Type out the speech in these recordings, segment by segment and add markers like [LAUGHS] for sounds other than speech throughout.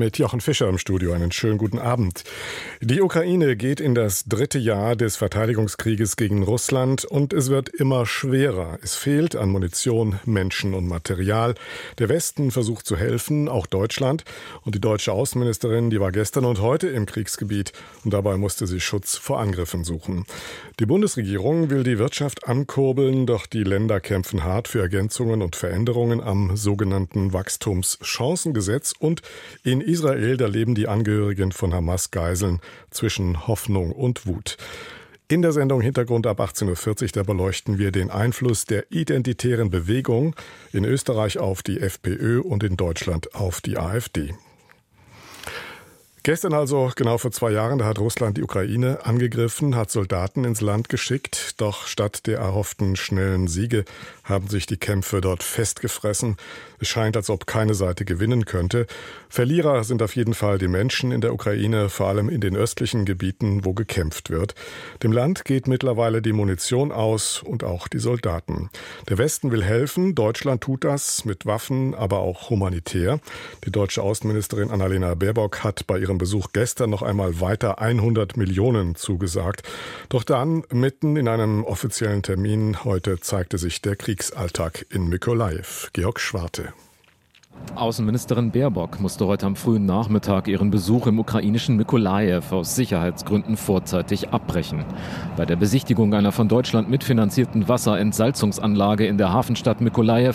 Mit Jochen Fischer im Studio einen schönen guten Abend. Die Ukraine geht in das dritte Jahr des Verteidigungskrieges gegen Russland und es wird immer schwerer. Es fehlt an Munition, Menschen und Material. Der Westen versucht zu helfen, auch Deutschland. Und die deutsche Außenministerin, die war gestern und heute im Kriegsgebiet und dabei musste sie Schutz vor Angriffen suchen. Die Bundesregierung will die Wirtschaft ankurbeln, doch die Länder kämpfen hart für Ergänzungen und Veränderungen am sogenannten Wachstumschancengesetz und in Israel, da leben die Angehörigen von Hamas Geiseln zwischen Hoffnung und Wut. In der Sendung Hintergrund ab 18.40 Uhr, da beleuchten wir den Einfluss der identitären Bewegung in Österreich auf die FPÖ und in Deutschland auf die AfD. Gestern also, genau vor zwei Jahren, da hat Russland die Ukraine angegriffen, hat Soldaten ins Land geschickt. Doch statt der erhofften schnellen Siege haben sich die Kämpfe dort festgefressen. Es scheint, als ob keine Seite gewinnen könnte. Verlierer sind auf jeden Fall die Menschen in der Ukraine, vor allem in den östlichen Gebieten, wo gekämpft wird. Dem Land geht mittlerweile die Munition aus und auch die Soldaten. Der Westen will helfen, Deutschland tut das mit Waffen, aber auch humanitär. Die deutsche Außenministerin Annalena Baerbock hat bei ihrem ihrem Besuch gestern noch einmal weiter 100 Millionen zugesagt. Doch dann, mitten in einem offiziellen Termin heute, zeigte sich der Kriegsalltag in Mykolaiv. Georg Schwarte. Außenministerin Baerbock musste heute am frühen Nachmittag ihren Besuch im ukrainischen Mykolajew aus Sicherheitsgründen vorzeitig abbrechen. Bei der Besichtigung einer von Deutschland mitfinanzierten Wasserentsalzungsanlage in der Hafenstadt Mykolajew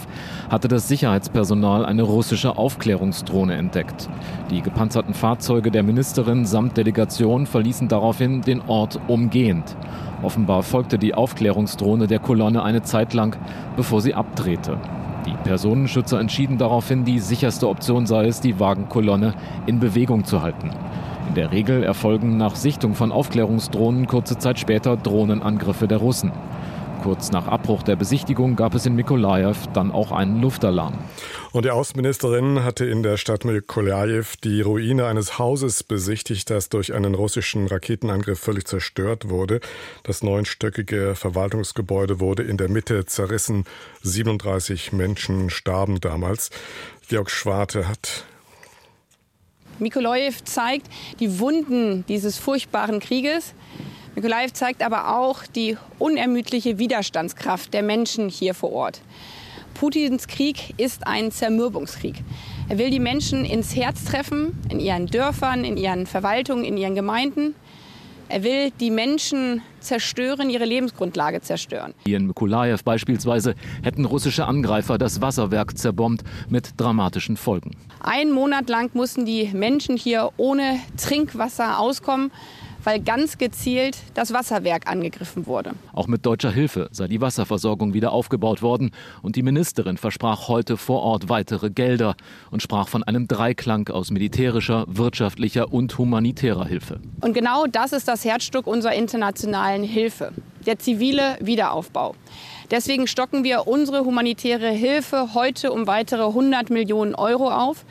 hatte das Sicherheitspersonal eine russische Aufklärungsdrohne entdeckt. Die gepanzerten Fahrzeuge der Ministerin samt Delegation verließen daraufhin den Ort umgehend. Offenbar folgte die Aufklärungsdrohne der Kolonne eine Zeit lang, bevor sie abdrehte. Die Personenschützer entschieden daraufhin, die sicherste Option sei es, die Wagenkolonne in Bewegung zu halten. In der Regel erfolgen nach Sichtung von Aufklärungsdrohnen kurze Zeit später Drohnenangriffe der Russen. Kurz nach Abbruch der Besichtigung gab es in Mikolajew dann auch einen Luftalarm. Und die Außenministerin hatte in der Stadt Mikolajew die Ruine eines Hauses besichtigt, das durch einen russischen Raketenangriff völlig zerstört wurde. Das neunstöckige Verwaltungsgebäude wurde in der Mitte zerrissen. 37 Menschen starben damals. Georg Schwarte hat Mikolajew zeigt die Wunden dieses furchtbaren Krieges. Mikolajew zeigt aber auch die unermüdliche Widerstandskraft der Menschen hier vor Ort. Putins Krieg ist ein Zermürbungskrieg. Er will die Menschen ins Herz treffen, in ihren Dörfern, in ihren Verwaltungen, in ihren Gemeinden. Er will die Menschen zerstören, ihre Lebensgrundlage zerstören. Hier in Mykolajew beispielsweise hätten russische Angreifer das Wasserwerk zerbombt mit dramatischen Folgen. Ein Monat lang mussten die Menschen hier ohne Trinkwasser auskommen weil ganz gezielt das Wasserwerk angegriffen wurde. Auch mit deutscher Hilfe sei die Wasserversorgung wieder aufgebaut worden und die Ministerin versprach heute vor Ort weitere Gelder und sprach von einem Dreiklang aus militärischer, wirtschaftlicher und humanitärer Hilfe. Und genau das ist das Herzstück unserer internationalen Hilfe, der zivile Wiederaufbau. Deswegen stocken wir unsere humanitäre Hilfe heute um weitere 100 Millionen Euro auf.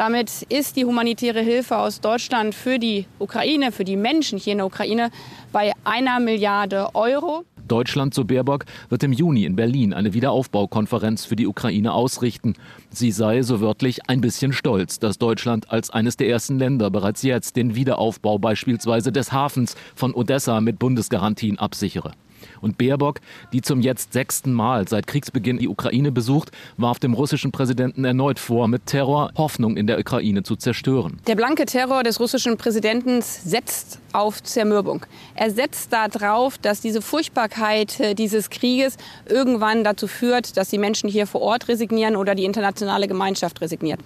Damit ist die humanitäre Hilfe aus Deutschland für die Ukraine, für die Menschen hier in der Ukraine bei einer Milliarde Euro. Deutschland, so Baerbock, wird im Juni in Berlin eine Wiederaufbaukonferenz für die Ukraine ausrichten. Sie sei, so wörtlich, ein bisschen stolz, dass Deutschland als eines der ersten Länder bereits jetzt den Wiederaufbau beispielsweise des Hafens von Odessa mit Bundesgarantien absichere. Und Baerbock, die zum jetzt sechsten Mal seit Kriegsbeginn die Ukraine besucht, warf dem russischen Präsidenten erneut vor, mit Terror Hoffnung in der Ukraine zu zerstören. Der blanke Terror des russischen Präsidenten setzt auf Zermürbung. Er setzt darauf, dass diese Furchtbarkeit äh, dieses Krieges irgendwann dazu führt, dass die Menschen hier vor Ort resignieren oder die internationale Gemeinschaft resigniert.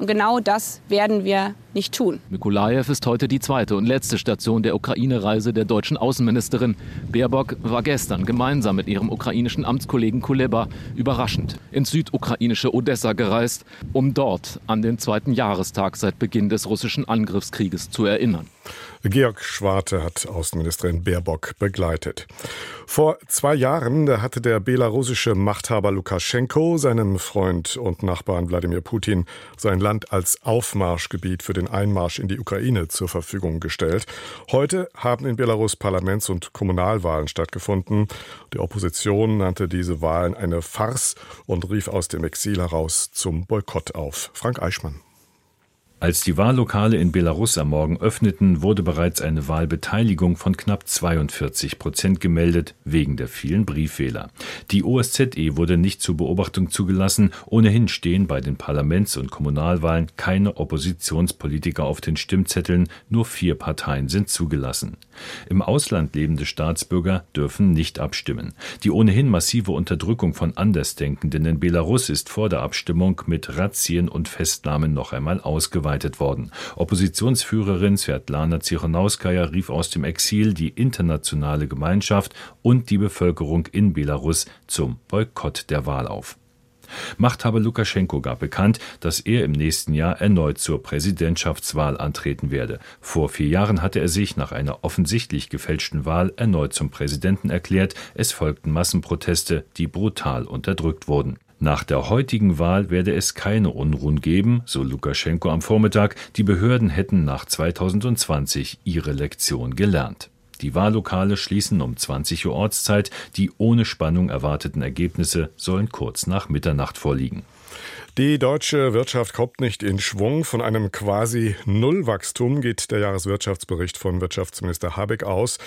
Und genau das werden wir nicht tun. Mikolajew ist heute die zweite und letzte Station der Ukraine-Reise der deutschen Außenministerin. Baerbock war gestern gemeinsam mit ihrem ukrainischen Amtskollegen Kuleba überraschend ins südukrainische Odessa gereist, um dort an den zweiten Jahrestag seit Beginn des russischen Angriffskrieges zu erinnern. Georg Schwarte hat Außenministerin Baerbock begleitet. Vor zwei Jahren hatte der belarussische Machthaber Lukaschenko seinem Freund und Nachbarn Wladimir Putin sein Land als Aufmarschgebiet für den Einmarsch in die Ukraine zur Verfügung gestellt. Heute haben in Belarus Parlaments- und Kommunalwahlen stattgefunden. Die Opposition nannte diese Wahlen eine Farce und rief aus dem Exil heraus zum Boykott auf. Frank Eichmann. Als die Wahllokale in Belarus am Morgen öffneten, wurde bereits eine Wahlbeteiligung von knapp 42 Prozent gemeldet, wegen der vielen Brieffehler. Die OSZE wurde nicht zur Beobachtung zugelassen. Ohnehin stehen bei den Parlaments- und Kommunalwahlen keine Oppositionspolitiker auf den Stimmzetteln, nur vier Parteien sind zugelassen. Im Ausland lebende Staatsbürger dürfen nicht abstimmen. Die ohnehin massive Unterdrückung von Andersdenkenden in Belarus ist vor der Abstimmung mit Razzien und Festnahmen noch einmal ausgeweitet ausgeweitet worden. Oppositionsführerin Svetlana Zichanouskaja rief aus dem Exil die internationale Gemeinschaft und die Bevölkerung in Belarus zum Boykott der Wahl auf. Machthaber Lukaschenko gab bekannt, dass er im nächsten Jahr erneut zur Präsidentschaftswahl antreten werde. Vor vier Jahren hatte er sich nach einer offensichtlich gefälschten Wahl erneut zum Präsidenten erklärt. Es folgten Massenproteste, die brutal unterdrückt wurden. Nach der heutigen Wahl werde es keine Unruhen geben, so Lukaschenko am Vormittag. Die Behörden hätten nach 2020 ihre Lektion gelernt. Die Wahllokale schließen um 20 Uhr Ortszeit. Die ohne Spannung erwarteten Ergebnisse sollen kurz nach Mitternacht vorliegen. Die deutsche Wirtschaft kommt nicht in Schwung. Von einem quasi Nullwachstum geht der Jahreswirtschaftsbericht von Wirtschaftsminister Habeck aus.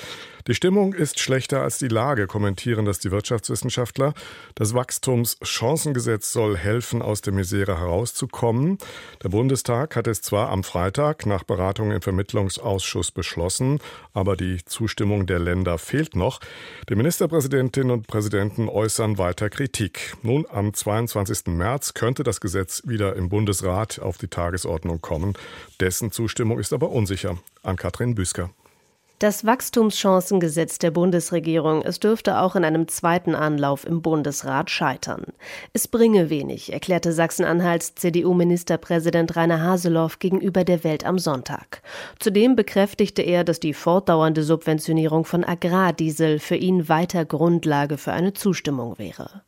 Die Stimmung ist schlechter als die Lage, kommentieren das die Wirtschaftswissenschaftler. Das Wachstumschancengesetz soll helfen, aus der Misere herauszukommen. Der Bundestag hat es zwar am Freitag nach Beratungen im Vermittlungsausschuss beschlossen, aber die Zustimmung der Länder fehlt noch. Die Ministerpräsidentinnen und Präsidenten äußern weiter Kritik. Nun, am 22. März könnte das Gesetz wieder im Bundesrat auf die Tagesordnung kommen. Dessen Zustimmung ist aber unsicher. An Katrin Büsker. Das Wachstumschancengesetz der Bundesregierung, es dürfte auch in einem zweiten Anlauf im Bundesrat scheitern. Es bringe wenig, erklärte Sachsen-Anhalts CDU-Ministerpräsident Rainer Haseloff gegenüber der Welt am Sonntag. Zudem bekräftigte er, dass die fortdauernde Subventionierung von Agrardiesel für ihn weiter Grundlage für eine Zustimmung wäre.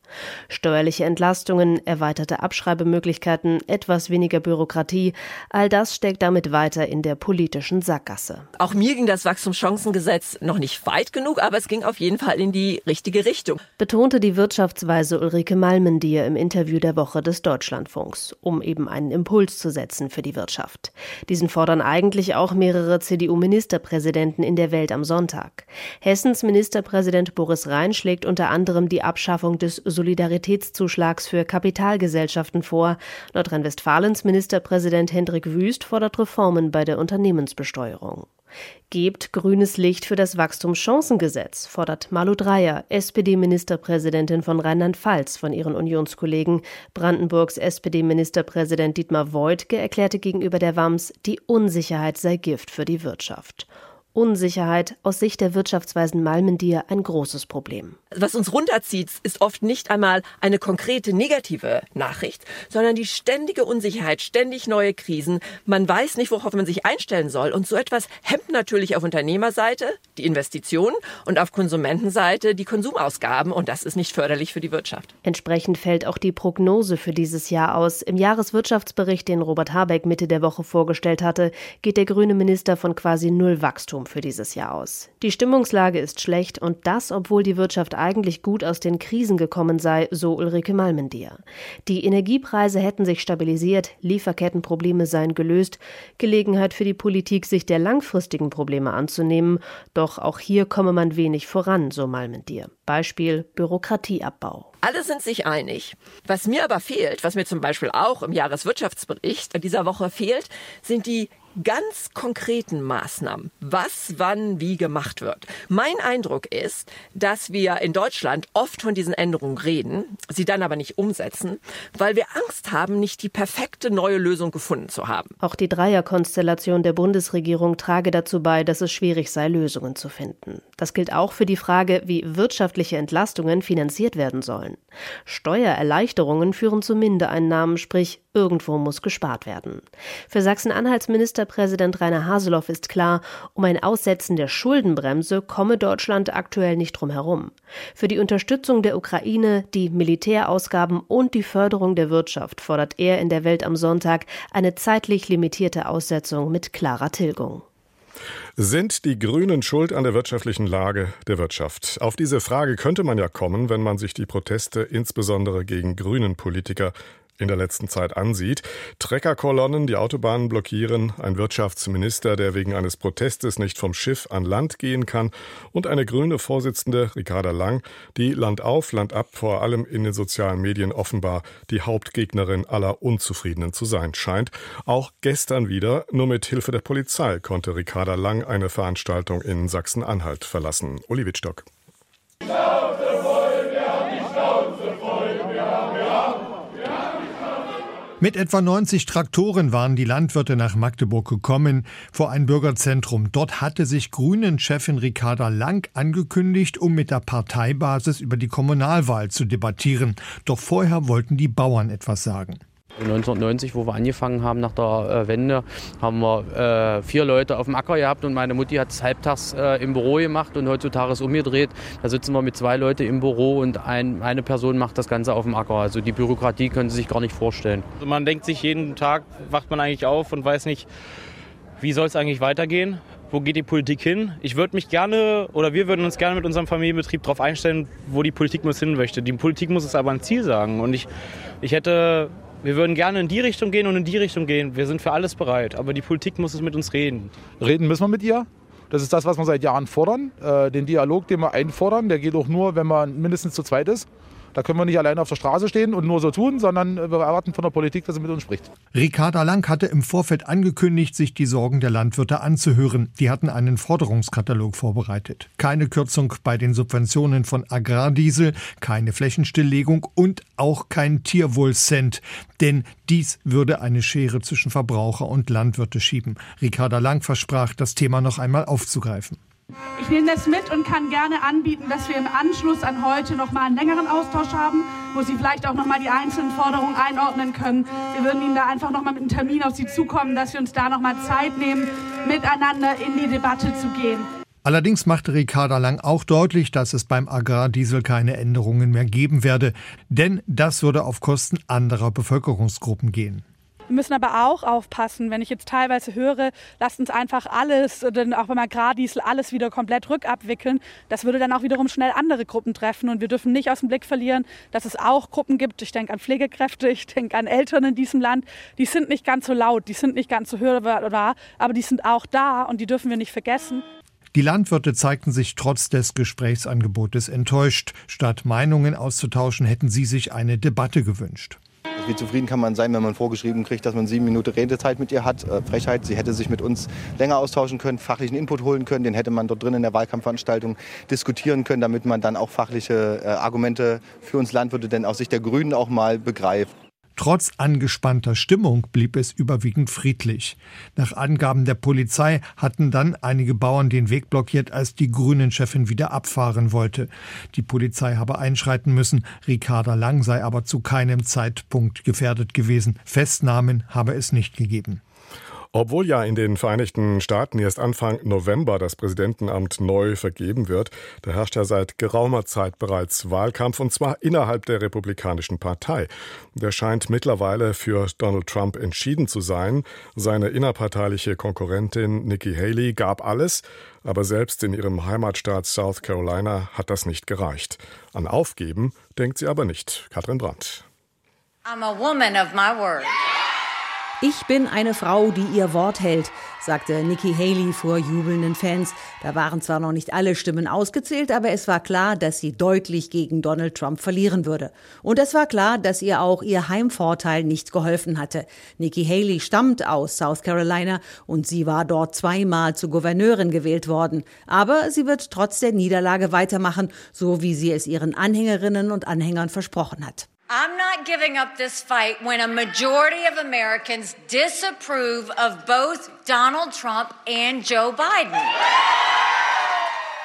Steuerliche Entlastungen, erweiterte Abschreibemöglichkeiten, etwas weniger Bürokratie, all das steckt damit weiter in der politischen Sackgasse. Auch mir ging das Wachstumschancengesetz noch nicht weit genug, aber es ging auf jeden Fall in die richtige Richtung. Betonte die Wirtschaftsweise Ulrike Malmendier im Interview der Woche des Deutschlandfunks, um eben einen Impuls zu setzen für die Wirtschaft. Diesen fordern eigentlich auch mehrere CDU-Ministerpräsidenten in der Welt am Sonntag. Hessens Ministerpräsident Boris Rhein schlägt unter anderem die Abschaffung des Solidaritätszuschlags für Kapitalgesellschaften vor. Nordrhein-Westfalens Ministerpräsident Hendrik Wüst fordert Reformen bei der Unternehmensbesteuerung. Gebt grünes Licht für das Wachstumschancengesetz, fordert Malu Dreyer, SPD-Ministerpräsidentin von Rheinland-Pfalz, von ihren Unionskollegen. Brandenburgs SPD-Ministerpräsident Dietmar Woidke erklärte gegenüber der WAMS, die Unsicherheit sei Gift für die Wirtschaft. Unsicherheit aus Sicht der Wirtschaftsweisen Malmendier ein großes Problem. Was uns runterzieht, ist oft nicht einmal eine konkrete negative Nachricht, sondern die ständige Unsicherheit, ständig neue Krisen. Man weiß nicht, worauf man sich einstellen soll. Und so etwas hemmt natürlich auf Unternehmerseite die Investitionen und auf Konsumentenseite die Konsumausgaben. Und das ist nicht förderlich für die Wirtschaft. Entsprechend fällt auch die Prognose für dieses Jahr aus. Im Jahreswirtschaftsbericht, den Robert Habeck Mitte der Woche vorgestellt hatte, geht der grüne Minister von quasi null Wachstum für dieses Jahr aus. Die Stimmungslage ist schlecht und das, obwohl die Wirtschaft eigentlich gut aus den Krisen gekommen sei, so Ulrike Malmendier. Die Energiepreise hätten sich stabilisiert, Lieferkettenprobleme seien gelöst, Gelegenheit für die Politik, sich der langfristigen Probleme anzunehmen, doch auch hier komme man wenig voran, so Malmendier. Beispiel Bürokratieabbau. Alle sind sich einig. Was mir aber fehlt, was mir zum Beispiel auch im Jahreswirtschaftsbericht dieser Woche fehlt, sind die ganz konkreten Maßnahmen, was wann wie gemacht wird. Mein Eindruck ist, dass wir in Deutschland oft von diesen Änderungen reden, sie dann aber nicht umsetzen, weil wir Angst haben, nicht die perfekte neue Lösung gefunden zu haben. Auch die Dreierkonstellation der Bundesregierung trage dazu bei, dass es schwierig sei, Lösungen zu finden. Das gilt auch für die Frage, wie wirtschaftliche Entlastungen finanziert werden sollen. Steuererleichterungen führen zu Mindereinnahmen, sprich irgendwo muss gespart werden. Für Sachsen-Anhalts Minister Ministerpräsident Rainer Haseloff ist klar, um ein Aussetzen der Schuldenbremse komme Deutschland aktuell nicht drum herum. Für die Unterstützung der Ukraine, die Militärausgaben und die Förderung der Wirtschaft fordert er in der Welt am Sonntag eine zeitlich limitierte Aussetzung mit klarer Tilgung. Sind die Grünen schuld an der wirtschaftlichen Lage der Wirtschaft? Auf diese Frage könnte man ja kommen, wenn man sich die Proteste insbesondere gegen Grünen Politiker in der letzten Zeit ansieht. Treckerkolonnen, die Autobahnen blockieren, ein Wirtschaftsminister, der wegen eines Protestes nicht vom Schiff an Land gehen kann und eine grüne Vorsitzende, Ricarda Lang, die Land auf, Land ab, vor allem in den sozialen Medien offenbar die Hauptgegnerin aller Unzufriedenen zu sein scheint. Auch gestern wieder, nur mit Hilfe der Polizei, konnte Ricarda Lang eine Veranstaltung in Sachsen-Anhalt verlassen. Uli Wittstock. Mit etwa 90 Traktoren waren die Landwirte nach Magdeburg gekommen, vor ein Bürgerzentrum. Dort hatte sich Grünen-Chefin Ricarda Lang angekündigt, um mit der Parteibasis über die Kommunalwahl zu debattieren. Doch vorher wollten die Bauern etwas sagen. 1990, wo wir angefangen haben nach der äh, Wende, haben wir äh, vier Leute auf dem Acker gehabt und meine Mutti hat es halbtags äh, im Büro gemacht und heutzutage ist umgedreht. Da sitzen wir mit zwei Leuten im Büro und ein, eine Person macht das Ganze auf dem Acker. Also die Bürokratie können Sie sich gar nicht vorstellen. Also man denkt sich jeden Tag, wacht man eigentlich auf und weiß nicht, wie soll es eigentlich weitergehen? Wo geht die Politik hin? Ich würde mich gerne oder wir würden uns gerne mit unserem Familienbetrieb darauf einstellen, wo die Politik muss hin möchte. Die Politik muss es aber ein Ziel sagen. Und ich, ich hätte wir würden gerne in die Richtung gehen und in die Richtung gehen. Wir sind für alles bereit, aber die Politik muss es mit uns reden. Reden müssen wir mit ihr. Das ist das, was wir seit Jahren fordern. Äh, den Dialog, den wir einfordern, der geht auch nur, wenn man mindestens zu zweit ist. Da können wir nicht alleine auf der Straße stehen und nur so tun, sondern wir erwarten von der Politik, dass sie mit uns spricht. Ricarda Lang hatte im Vorfeld angekündigt, sich die Sorgen der Landwirte anzuhören. Die hatten einen Forderungskatalog vorbereitet. Keine Kürzung bei den Subventionen von Agrardiesel, keine Flächenstilllegung und auch kein Tierwohlcent. Denn dies würde eine Schere zwischen Verbraucher und Landwirte schieben. Ricarda Lang versprach, das Thema noch einmal aufzugreifen. Ich nehme das mit und kann gerne anbieten, dass wir im Anschluss an heute noch mal einen längeren Austausch haben, wo Sie vielleicht auch noch mal die einzelnen Forderungen einordnen können. Wir würden Ihnen da einfach noch mal mit einem Termin auf Sie zukommen, dass wir uns da noch mal Zeit nehmen, miteinander in die Debatte zu gehen. Allerdings machte Ricarda Lang auch deutlich, dass es beim Agrardiesel keine Änderungen mehr geben werde, denn das würde auf Kosten anderer Bevölkerungsgruppen gehen. Wir müssen aber auch aufpassen, wenn ich jetzt teilweise höre, lasst uns einfach alles, denn auch beim Agrardiesel alles wieder komplett rückabwickeln. Das würde dann auch wiederum schnell andere Gruppen treffen. Und wir dürfen nicht aus dem Blick verlieren, dass es auch Gruppen gibt. Ich denke an Pflegekräfte, [LAUGHS] ich denke an Eltern in diesem Land. Die sind nicht ganz so laut, die sind nicht ganz so hörbar, aber die sind auch da und die dürfen wir nicht vergessen. Die Landwirte zeigten sich trotz des Gesprächsangebotes enttäuscht. Statt Meinungen auszutauschen, hätten sie sich eine Debatte gewünscht. Wie zufrieden kann man sein, wenn man vorgeschrieben kriegt, dass man sieben Minuten Redezeit mit ihr hat? Äh, Frechheit, sie hätte sich mit uns länger austauschen können, fachlichen Input holen können, den hätte man dort drin in der Wahlkampfveranstaltung diskutieren können, damit man dann auch fachliche äh, Argumente für uns Landwirte denn aus Sicht der Grünen auch mal begreift. Trotz angespannter Stimmung blieb es überwiegend friedlich. Nach Angaben der Polizei hatten dann einige Bauern den Weg blockiert, als die Grünen-Chefin wieder abfahren wollte. Die Polizei habe einschreiten müssen. Ricarda Lang sei aber zu keinem Zeitpunkt gefährdet gewesen. Festnahmen habe es nicht gegeben. Obwohl ja in den Vereinigten Staaten erst Anfang November das Präsidentenamt neu vergeben wird, da herrscht ja seit geraumer Zeit bereits Wahlkampf und zwar innerhalb der Republikanischen Partei. Der scheint mittlerweile für Donald Trump entschieden zu sein. Seine innerparteiliche Konkurrentin Nikki Haley gab alles, aber selbst in ihrem Heimatstaat South Carolina hat das nicht gereicht. An Aufgeben denkt sie aber nicht. Katrin Brandt. I'm a woman of my word. Ich bin eine Frau, die ihr Wort hält, sagte Nikki Haley vor jubelnden Fans. Da waren zwar noch nicht alle Stimmen ausgezählt, aber es war klar, dass sie deutlich gegen Donald Trump verlieren würde. Und es war klar, dass ihr auch ihr Heimvorteil nicht geholfen hatte. Nikki Haley stammt aus South Carolina und sie war dort zweimal zur Gouverneurin gewählt worden. Aber sie wird trotz der Niederlage weitermachen, so wie sie es ihren Anhängerinnen und Anhängern versprochen hat. I'm not giving up this fight when a majority of Americans disapprove of both Donald Trump and Joe Biden.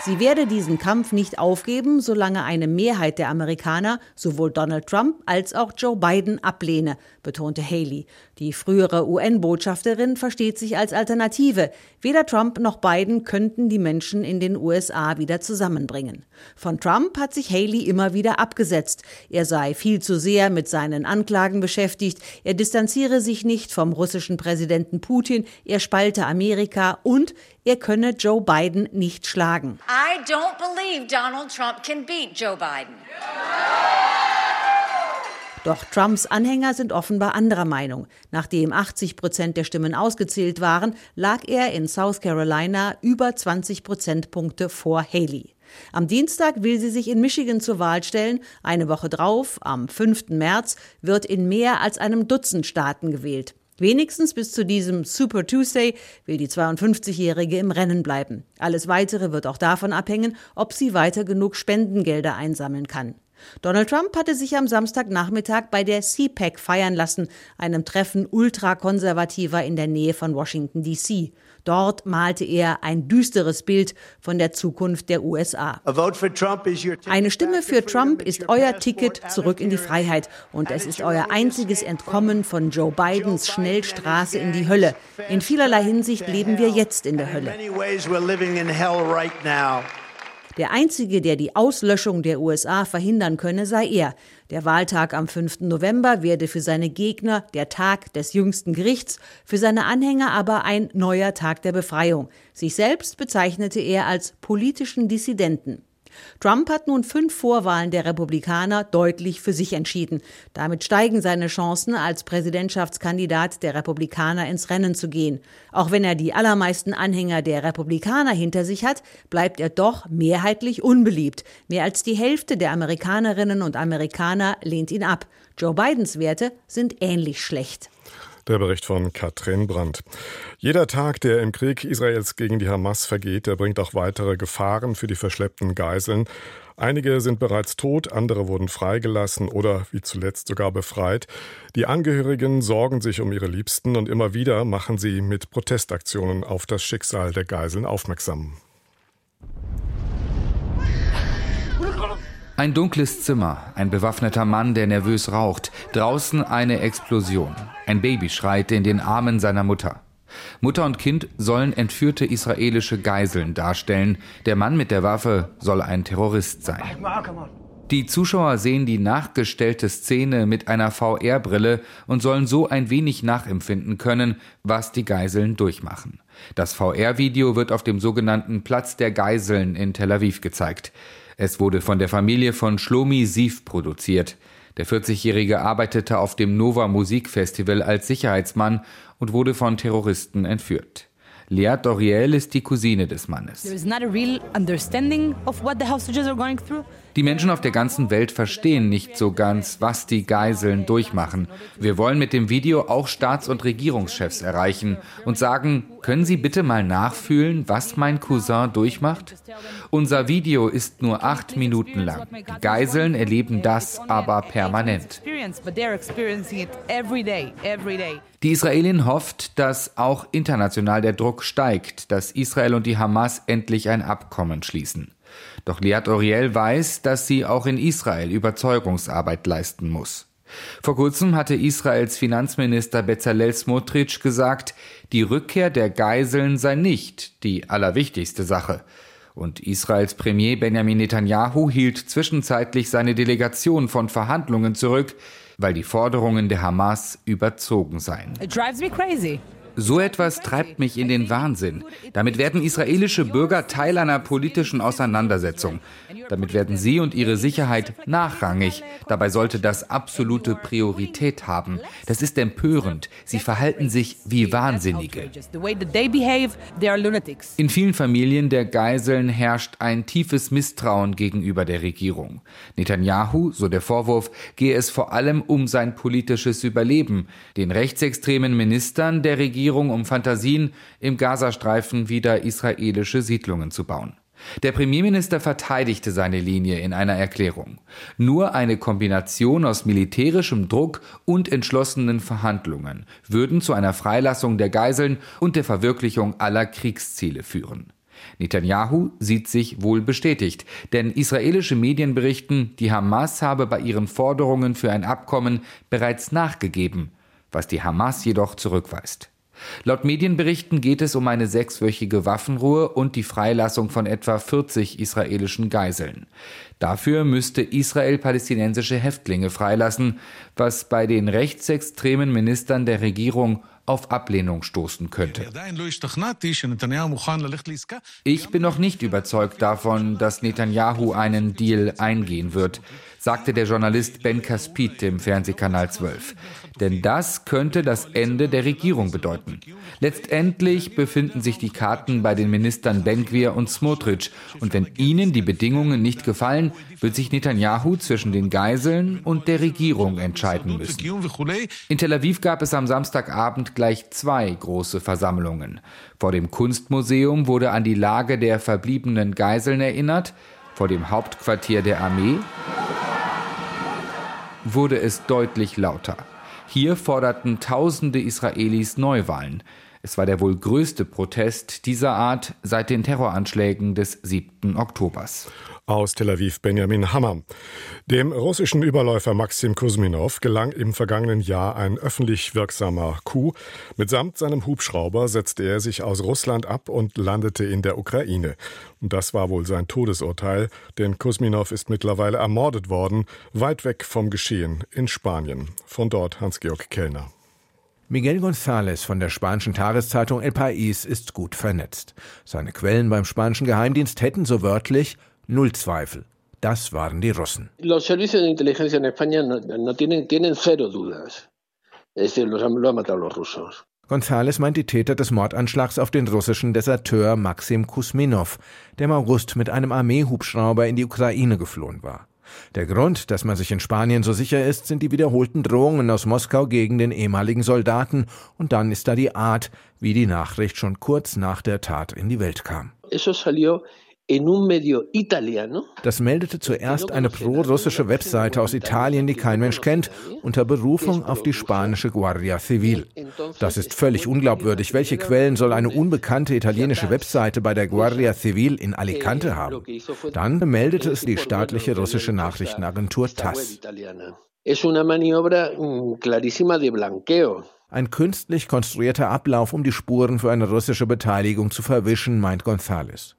Sie werde diesen Kampf nicht aufgeben, solange eine Mehrheit der Amerikaner sowohl Donald Trump als auch Joe Biden ablehne, betonte Haley. Die frühere UN-Botschafterin versteht sich als Alternative. Weder Trump noch Biden könnten die Menschen in den USA wieder zusammenbringen. Von Trump hat sich Haley immer wieder abgesetzt. Er sei viel zu sehr mit seinen Anklagen beschäftigt. Er distanziere sich nicht vom russischen Präsidenten Putin. Er spalte Amerika und er könne Joe Biden nicht schlagen. I don't believe Donald Trump can beat Joe Biden. Doch Trumps Anhänger sind offenbar anderer Meinung. Nachdem 80 Prozent der Stimmen ausgezählt waren, lag er in South Carolina über 20 Prozentpunkte vor Haley. Am Dienstag will sie sich in Michigan zur Wahl stellen. Eine Woche drauf, am 5. März, wird in mehr als einem Dutzend Staaten gewählt. Wenigstens bis zu diesem Super Tuesday will die 52-Jährige im Rennen bleiben. Alles Weitere wird auch davon abhängen, ob sie weiter genug Spendengelder einsammeln kann. Donald Trump hatte sich am Samstagnachmittag bei der CPAC feiern lassen, einem Treffen ultrakonservativer in der Nähe von Washington, D.C. Dort malte er ein düsteres Bild von der Zukunft der USA. Eine Stimme für Trump ist euer Ticket zurück in die Freiheit und es ist euer einziges Entkommen von Joe Bidens Schnellstraße in die Hölle. In vielerlei Hinsicht leben wir jetzt in der Hölle. Der Einzige, der die Auslöschung der USA verhindern könne, sei er. Der Wahltag am 5. November werde für seine Gegner der Tag des jüngsten Gerichts, für seine Anhänger aber ein neuer Tag der Befreiung. Sich selbst bezeichnete er als politischen Dissidenten. Trump hat nun fünf Vorwahlen der Republikaner deutlich für sich entschieden. Damit steigen seine Chancen, als Präsidentschaftskandidat der Republikaner ins Rennen zu gehen. Auch wenn er die allermeisten Anhänger der Republikaner hinter sich hat, bleibt er doch mehrheitlich unbeliebt. Mehr als die Hälfte der Amerikanerinnen und Amerikaner lehnt ihn ab. Joe Bidens Werte sind ähnlich schlecht. Der Bericht von Katrin Brandt. Jeder Tag, der im Krieg Israels gegen die Hamas vergeht, der bringt auch weitere Gefahren für die verschleppten Geiseln. Einige sind bereits tot, andere wurden freigelassen oder wie zuletzt sogar befreit. Die Angehörigen sorgen sich um ihre Liebsten und immer wieder machen sie mit Protestaktionen auf das Schicksal der Geiseln aufmerksam. Ein dunkles Zimmer, ein bewaffneter Mann, der nervös raucht, draußen eine Explosion. Ein Baby schreit in den Armen seiner Mutter. Mutter und Kind sollen entführte israelische Geiseln darstellen. Der Mann mit der Waffe soll ein Terrorist sein. Die Zuschauer sehen die nachgestellte Szene mit einer VR-Brille und sollen so ein wenig nachempfinden können, was die Geiseln durchmachen. Das VR-Video wird auf dem sogenannten Platz der Geiseln in Tel Aviv gezeigt. Es wurde von der Familie von Shlomi Sief produziert. Der 40-Jährige arbeitete auf dem Nova Musikfestival als Sicherheitsmann und wurde von Terroristen entführt. Lea Doriel ist die Cousine des Mannes. Die Menschen auf der ganzen Welt verstehen nicht so ganz, was die Geiseln durchmachen. Wir wollen mit dem Video auch Staats- und Regierungschefs erreichen und sagen, können Sie bitte mal nachfühlen, was mein Cousin durchmacht? Unser Video ist nur acht Minuten lang. Die Geiseln erleben das aber permanent. Die Israelin hofft, dass auch international der Druck steigt, dass Israel und die Hamas endlich ein Abkommen schließen. Doch Liat Oriel weiß, dass sie auch in Israel Überzeugungsarbeit leisten muss. Vor kurzem hatte Israels Finanzminister Bezalel Smotrich gesagt, die Rückkehr der Geiseln sei nicht die allerwichtigste Sache. Und Israels Premier Benjamin Netanyahu hielt zwischenzeitlich seine Delegation von Verhandlungen zurück, weil die Forderungen der Hamas überzogen seien. It drives me crazy. So etwas treibt mich in den Wahnsinn. Damit werden israelische Bürger Teil einer politischen Auseinandersetzung. Damit werden sie und ihre Sicherheit nachrangig. Dabei sollte das absolute Priorität haben. Das ist empörend. Sie verhalten sich wie Wahnsinnige. In vielen Familien der Geiseln herrscht ein tiefes Misstrauen gegenüber der Regierung. Netanyahu, so der Vorwurf, gehe es vor allem um sein politisches Überleben. Den rechtsextremen Ministern der Regierung Regierung um Fantasien, im Gazastreifen wieder israelische Siedlungen zu bauen. Der Premierminister verteidigte seine Linie in einer Erklärung. Nur eine Kombination aus militärischem Druck und entschlossenen Verhandlungen würden zu einer Freilassung der Geiseln und der Verwirklichung aller Kriegsziele führen. Netanyahu sieht sich wohl bestätigt, denn israelische Medien berichten, die Hamas habe bei ihren Forderungen für ein Abkommen bereits nachgegeben, was die Hamas jedoch zurückweist. Laut Medienberichten geht es um eine sechswöchige Waffenruhe und die Freilassung von etwa 40 israelischen Geiseln. Dafür müsste Israel palästinensische Häftlinge freilassen, was bei den rechtsextremen Ministern der Regierung auf Ablehnung stoßen könnte. Ich bin noch nicht überzeugt davon, dass Netanyahu einen Deal eingehen wird, sagte der Journalist Ben Kaspit dem Fernsehkanal 12. Denn das könnte das Ende der Regierung bedeuten. Letztendlich befinden sich die Karten bei den Ministern Benkwir und Smotrich. Und wenn ihnen die Bedingungen nicht gefallen, wird sich Netanyahu zwischen den Geiseln und der Regierung entscheiden müssen. In Tel Aviv gab es am Samstagabend gleich zwei große Versammlungen. Vor dem Kunstmuseum wurde an die Lage der verbliebenen Geiseln erinnert. Vor dem Hauptquartier der Armee wurde es deutlich lauter. Hier forderten tausende Israelis Neuwahlen. Es war der wohl größte Protest dieser Art seit den Terroranschlägen des 7. Oktobers. Aus Tel Aviv Benjamin Hammer. Dem russischen Überläufer Maxim Kusminov gelang im vergangenen Jahr ein öffentlich wirksamer Coup. Mitsamt seinem Hubschrauber setzte er sich aus Russland ab und landete in der Ukraine. Und das war wohl sein Todesurteil, denn Kusminov ist mittlerweile ermordet worden, weit weg vom Geschehen in Spanien. Von dort Hans-Georg Kellner. Miguel González von der spanischen Tageszeitung El País ist gut vernetzt. Seine Quellen beim spanischen Geheimdienst hätten so wörtlich Null Zweifel. Das waren die Russen. Los servicios de inteligencia en España no, no tienen, tienen cero dudas. Es decir, los, lo han matado los rusos. González meint die Täter des Mordanschlags auf den russischen Deserteur Maxim Kusminov, der im August mit einem Armeehubschrauber in die Ukraine geflohen war. Der Grund, dass man sich in Spanien so sicher ist, sind die wiederholten Drohungen aus Moskau gegen den ehemaligen Soldaten und dann ist da die Art, wie die Nachricht schon kurz nach der Tat in die Welt kam. Eso salió das meldete zuerst eine pro-russische Webseite aus Italien, die kein Mensch kennt, unter Berufung auf die spanische Guardia Civil. Das ist völlig unglaubwürdig. Welche Quellen soll eine unbekannte italienische Webseite bei der Guardia Civil in Alicante haben? Dann meldete es die staatliche russische Nachrichtenagentur TASS. Ein künstlich konstruierter Ablauf, um die Spuren für eine russische Beteiligung zu verwischen, meint González.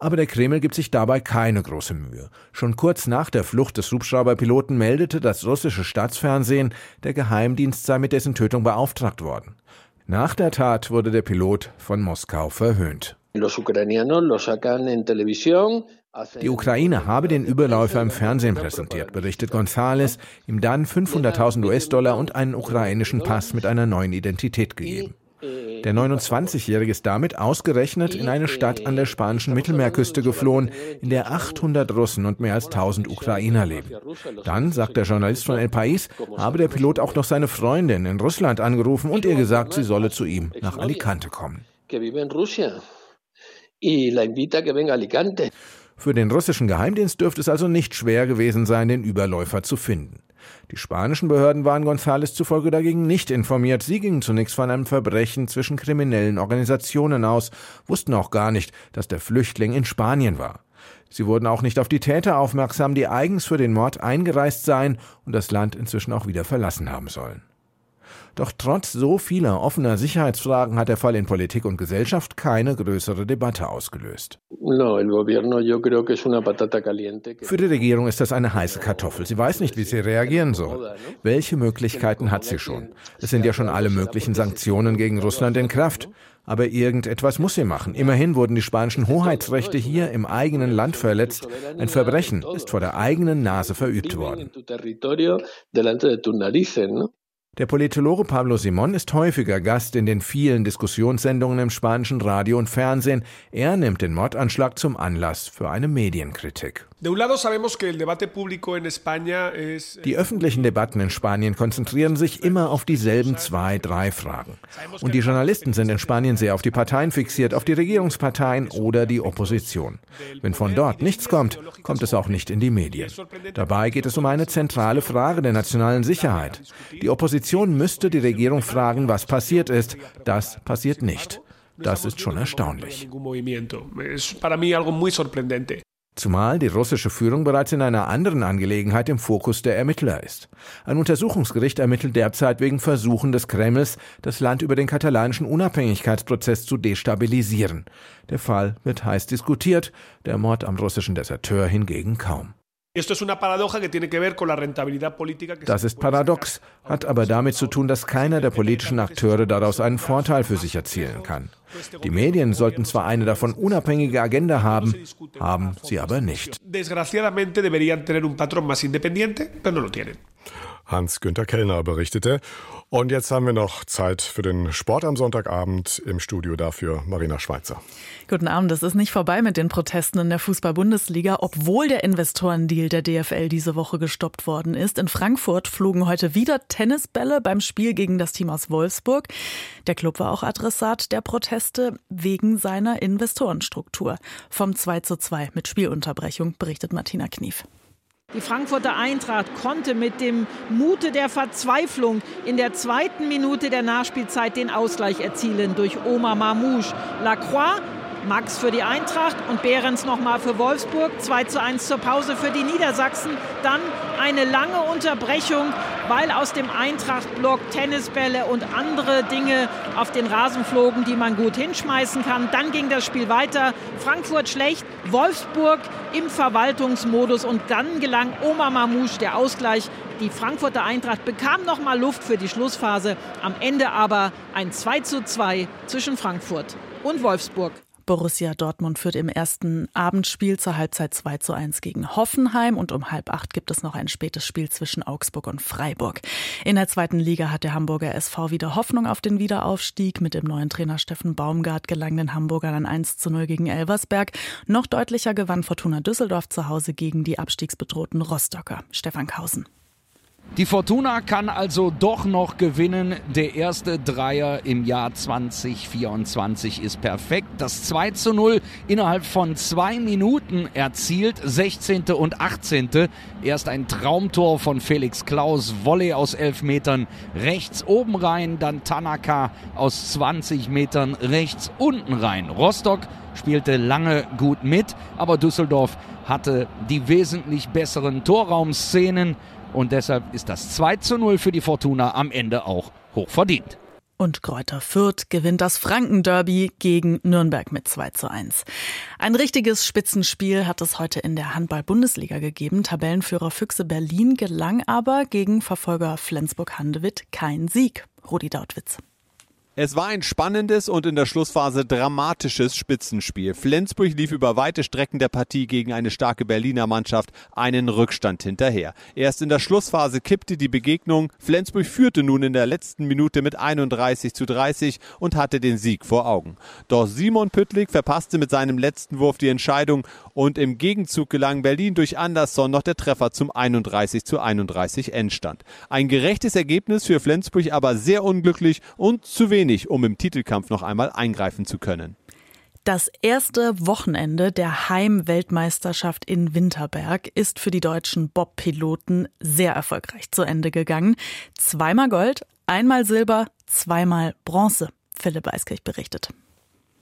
Aber der Kreml gibt sich dabei keine große Mühe. Schon kurz nach der Flucht des Hubschrauberpiloten meldete das russische Staatsfernsehen, der Geheimdienst sei mit dessen Tötung beauftragt worden. Nach der Tat wurde der Pilot von Moskau verhöhnt. Die Ukraine habe den Überläufer im Fernsehen präsentiert, berichtet González, ihm dann 500.000 US-Dollar und einen ukrainischen Pass mit einer neuen Identität gegeben. Der 29-Jährige ist damit ausgerechnet in eine Stadt an der spanischen Mittelmeerküste geflohen, in der 800 Russen und mehr als 1000 Ukrainer leben. Dann, sagt der Journalist von El País, habe der Pilot auch noch seine Freundin in Russland angerufen und ihr gesagt, sie solle zu ihm nach Alicante kommen. Für den russischen Geheimdienst dürfte es also nicht schwer gewesen sein, den Überläufer zu finden. Die spanischen Behörden waren González zufolge dagegen nicht informiert. Sie gingen zunächst von einem Verbrechen zwischen kriminellen Organisationen aus, wussten auch gar nicht, dass der Flüchtling in Spanien war. Sie wurden auch nicht auf die Täter aufmerksam, die eigens für den Mord eingereist seien und das Land inzwischen auch wieder verlassen haben sollen. Doch trotz so vieler offener Sicherheitsfragen hat der Fall in Politik und Gesellschaft keine größere Debatte ausgelöst. Für die Regierung ist das eine heiße Kartoffel. Sie weiß nicht, wie sie reagieren soll. Welche Möglichkeiten hat sie schon? Es sind ja schon alle möglichen Sanktionen gegen Russland in Kraft. Aber irgendetwas muss sie machen. Immerhin wurden die spanischen Hoheitsrechte hier im eigenen Land verletzt. Ein Verbrechen ist vor der eigenen Nase verübt worden. Der Politologe Pablo Simon ist häufiger Gast in den vielen Diskussionssendungen im spanischen Radio und Fernsehen. Er nimmt den Mordanschlag zum Anlass für eine Medienkritik. Die öffentlichen Debatten in Spanien konzentrieren sich immer auf dieselben zwei, drei Fragen. Und die Journalisten sind in Spanien sehr auf die Parteien fixiert, auf die Regierungsparteien oder die Opposition. Wenn von dort nichts kommt, kommt es auch nicht in die Medien. Dabei geht es um eine zentrale Frage der nationalen Sicherheit. Die Opposition müsste die Regierung fragen, was passiert ist. Das passiert nicht. Das ist schon erstaunlich. Zumal die russische Führung bereits in einer anderen Angelegenheit im Fokus der Ermittler ist. Ein Untersuchungsgericht ermittelt derzeit wegen Versuchen des Kremls, das Land über den katalanischen Unabhängigkeitsprozess zu destabilisieren. Der Fall wird heiß diskutiert, der Mord am russischen Deserteur hingegen kaum. Das ist paradox, hat aber damit zu tun, dass keiner der politischen Akteure daraus einen Vorteil für sich erzielen kann. Die Medien sollten zwar eine davon unabhängige Agenda haben, haben sie aber nicht. Hans-Günter Kellner berichtete. Und jetzt haben wir noch Zeit für den Sport am Sonntagabend im Studio dafür Marina Schweizer. Guten Abend. Es ist nicht vorbei mit den Protesten in der Fußball-Bundesliga, obwohl der Investorendeal der DFL diese Woche gestoppt worden ist. In Frankfurt flogen heute wieder Tennisbälle beim Spiel gegen das Team aus Wolfsburg. Der Club war auch Adressat der Proteste wegen seiner Investorenstruktur. Vom 2 zu 2 mit Spielunterbrechung berichtet Martina Knief. Die Frankfurter Eintracht konnte mit dem Mute der Verzweiflung in der zweiten Minute der Nachspielzeit den Ausgleich erzielen durch Omar Mamouche. Lacroix Max für die Eintracht und Behrens nochmal für Wolfsburg. 2 zu 1 zur Pause für die Niedersachsen. Dann eine lange Unterbrechung, weil aus dem Eintracht-Block Tennisbälle und andere Dinge auf den Rasen flogen, die man gut hinschmeißen kann. Dann ging das Spiel weiter. Frankfurt schlecht, Wolfsburg im Verwaltungsmodus und dann gelang Omar Mamouche der Ausgleich. Die Frankfurter Eintracht bekam noch mal Luft für die Schlussphase. Am Ende aber ein 2 zu 2 zwischen Frankfurt und Wolfsburg. Borussia Dortmund führt im ersten Abendspiel zur Halbzeit 2 zu 1 gegen Hoffenheim und um halb acht gibt es noch ein spätes Spiel zwischen Augsburg und Freiburg. In der zweiten Liga hat der Hamburger SV wieder Hoffnung auf den Wiederaufstieg. Mit dem neuen Trainer Steffen Baumgart gelang den Hamburgern ein 1 zu 0 gegen Elversberg. Noch deutlicher gewann Fortuna Düsseldorf zu Hause gegen die abstiegsbedrohten Rostocker. Stefan Kausen. Die Fortuna kann also doch noch gewinnen. Der erste Dreier im Jahr 2024 ist perfekt. Das 2 zu 0 innerhalb von zwei Minuten erzielt. 16. und 18. Erst ein Traumtor von Felix Klaus. Volley aus 11 Metern rechts oben rein. Dann Tanaka aus 20 Metern rechts unten rein. Rostock spielte lange gut mit, aber Düsseldorf hatte die wesentlich besseren Torraumszenen. Und deshalb ist das 2 zu 0 für die Fortuna am Ende auch hoch verdient. Und Kräuter Fürth gewinnt das Franken-Derby gegen Nürnberg mit 2 zu 1. Ein richtiges Spitzenspiel hat es heute in der Handball-Bundesliga gegeben. Tabellenführer Füchse Berlin gelang aber gegen Verfolger Flensburg-Handewitt kein Sieg. Rudi Dautwitz. Es war ein spannendes und in der Schlussphase dramatisches Spitzenspiel. Flensburg lief über weite Strecken der Partie gegen eine starke Berliner Mannschaft einen Rückstand hinterher. Erst in der Schlussphase kippte die Begegnung. Flensburg führte nun in der letzten Minute mit 31 zu 30 und hatte den Sieg vor Augen. Doch Simon Püttlik verpasste mit seinem letzten Wurf die Entscheidung und im Gegenzug gelang Berlin durch Andersson noch der Treffer zum 31 zu 31 Endstand. Ein gerechtes Ergebnis für Flensburg, aber sehr unglücklich und zu wenig wenig, um im Titelkampf noch einmal eingreifen zu können. Das erste Wochenende der Heim-Weltmeisterschaft in Winterberg ist für die deutschen Bob-Piloten sehr erfolgreich zu Ende gegangen. Zweimal Gold, einmal Silber, zweimal Bronze. Philipp Eiskirch berichtet.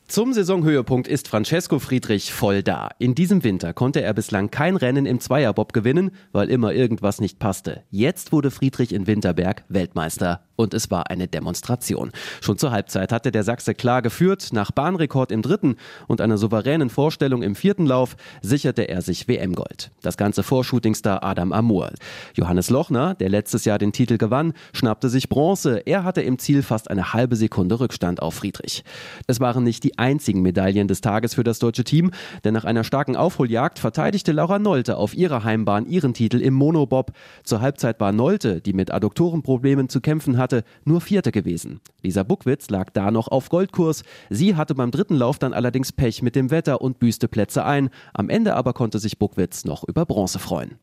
Zum Saisonhöhepunkt ist Francesco Friedrich voll da. In diesem Winter konnte er bislang kein Rennen im Zweierbob gewinnen, weil immer irgendwas nicht passte. Jetzt wurde Friedrich in Winterberg Weltmeister und es war eine Demonstration. Schon zur Halbzeit hatte der Sachse klar geführt. Nach Bahnrekord im dritten und einer souveränen Vorstellung im vierten Lauf sicherte er sich WM-Gold. Das ganze vor Shootingstar Adam Amur. Johannes Lochner, der letztes Jahr den Titel gewann, schnappte sich Bronze. Er hatte im Ziel fast eine halbe Sekunde Rückstand auf Friedrich. Es waren nicht die einzigen Medaillen des Tages für das deutsche Team, denn nach einer starken Aufholjagd verteidigte Laura Nolte auf ihrer Heimbahn ihren Titel im Monobob. Zur Halbzeit war Nolte, die mit Adduktorenproblemen zu kämpfen hatte, hatte, nur Vierte gewesen. Lisa Buckwitz lag da noch auf Goldkurs. Sie hatte beim dritten Lauf dann allerdings Pech mit dem Wetter und büßte Plätze ein. Am Ende aber konnte sich Buckwitz noch über Bronze freuen.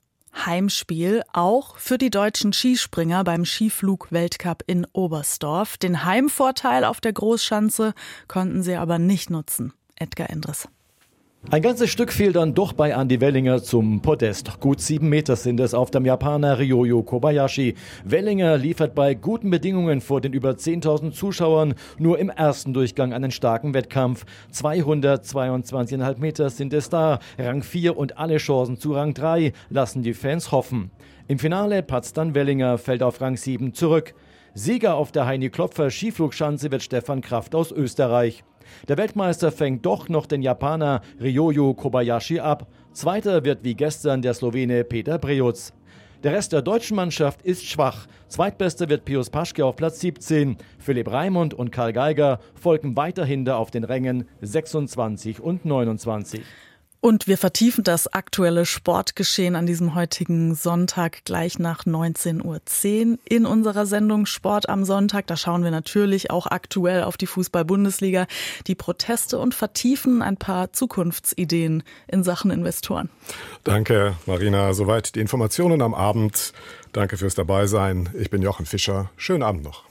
Heimspiel auch für die deutschen Skispringer beim Skiflug-Weltcup in Oberstdorf. Den Heimvorteil auf der Großschanze konnten sie aber nicht nutzen. Edgar Endres. Ein ganzes Stück fiel dann doch bei Andy Wellinger zum Podest. Gut sieben Meter sind es auf dem Japaner Ryoyo Kobayashi. Wellinger liefert bei guten Bedingungen vor den über 10.000 Zuschauern nur im ersten Durchgang einen starken Wettkampf. 222,5 Meter sind es da. Rang 4 und alle Chancen zu Rang 3 lassen die Fans hoffen. Im Finale patzt dann Wellinger, fällt auf Rang 7 zurück. Sieger auf der Heini Klopfer Skiflugschanze wird Stefan Kraft aus Österreich. Der Weltmeister fängt doch noch den Japaner Ryoyo Kobayashi ab. Zweiter wird wie gestern der Slowene Peter Prejutz. Der Rest der deutschen Mannschaft ist schwach. Zweitbester wird Pius Paschke auf Platz 17. Philipp Raimund und Karl Geiger folgen weiterhin auf den Rängen 26 und 29. Und wir vertiefen das aktuelle Sportgeschehen an diesem heutigen Sonntag gleich nach 19.10 Uhr in unserer Sendung Sport am Sonntag. Da schauen wir natürlich auch aktuell auf die Fußball-Bundesliga, die Proteste und vertiefen ein paar Zukunftsideen in Sachen Investoren. Danke, Marina. Soweit die Informationen am Abend. Danke fürs Dabeisein. Ich bin Jochen Fischer. Schönen Abend noch.